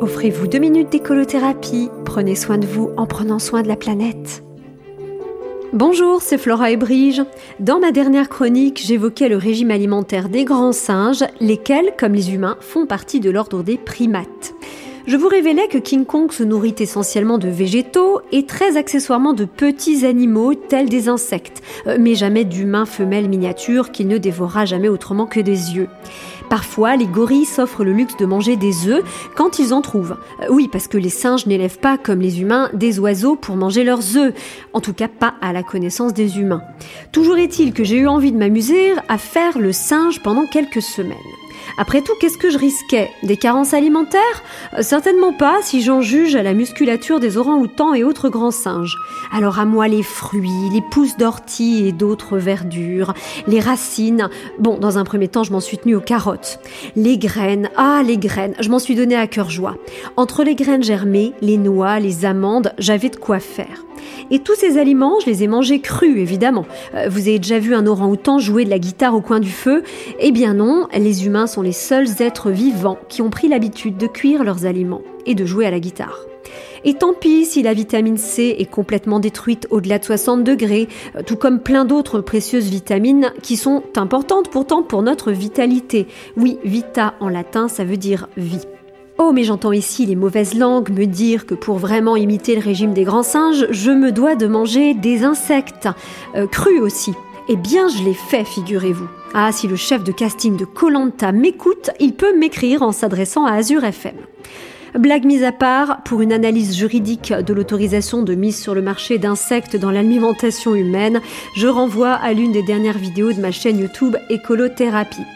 Offrez-vous deux minutes d'écolothérapie. Prenez soin de vous en prenant soin de la planète. Bonjour, c'est Flora et Brige. Dans ma dernière chronique, j'évoquais le régime alimentaire des grands singes, lesquels, comme les humains, font partie de l'ordre des primates. Je vous révélais que King Kong se nourrit essentiellement de végétaux et très accessoirement de petits animaux tels des insectes, euh, mais jamais d'humains femelles miniatures qu'il ne dévorera jamais autrement que des yeux. Parfois, les gorilles s'offrent le luxe de manger des œufs quand ils en trouvent. Euh, oui, parce que les singes n'élèvent pas, comme les humains, des oiseaux pour manger leurs œufs. En tout cas, pas à la connaissance des humains. Toujours est-il que j'ai eu envie de m'amuser à faire le singe pendant quelques semaines. Après tout, qu'est-ce que je risquais? Des carences alimentaires? Euh, Certainement pas si j'en juge à la musculature des orangs-outans et autres grands singes. Alors à moi les fruits, les pousses d'ortie et d'autres verdures, les racines. Bon, dans un premier temps, je m'en suis tenue aux carottes. Les graines, ah les graines, je m'en suis donné à cœur joie. Entre les graines germées, les noix, les amandes, j'avais de quoi faire. Et tous ces aliments, je les ai mangés crus, évidemment. Euh, vous avez déjà vu un orang-outan jouer de la guitare au coin du feu Eh bien non, les humains sont les seuls êtres vivants qui ont pris l'habitude de cuire leurs aliments et de jouer à la guitare. Et tant pis si la vitamine C est complètement détruite au-delà de 60 degrés, euh, tout comme plein d'autres précieuses vitamines qui sont importantes pourtant pour notre vitalité. Oui, vita en latin, ça veut dire vie. Oh, mais j'entends ici les mauvaises langues me dire que pour vraiment imiter le régime des grands singes, je me dois de manger des insectes, euh, crus aussi. Eh bien, je l'ai fait, figurez-vous. Ah, si le chef de casting de Colanta m'écoute, il peut m'écrire en s'adressant à Azure FM. Blague mise à part, pour une analyse juridique de l'autorisation de mise sur le marché d'insectes dans l'alimentation humaine, je renvoie à l'une des dernières vidéos de ma chaîne YouTube Écolothérapie.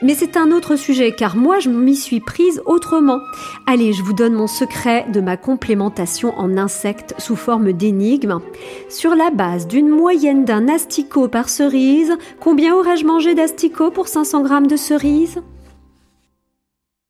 Mais c'est un autre sujet car moi je m'y suis prise autrement. Allez, je vous donne mon secret de ma complémentation en insectes sous forme d'énigme. Sur la base d'une moyenne d'un asticot par cerise, combien aurais-je mangé d'asticots pour 500 grammes de cerises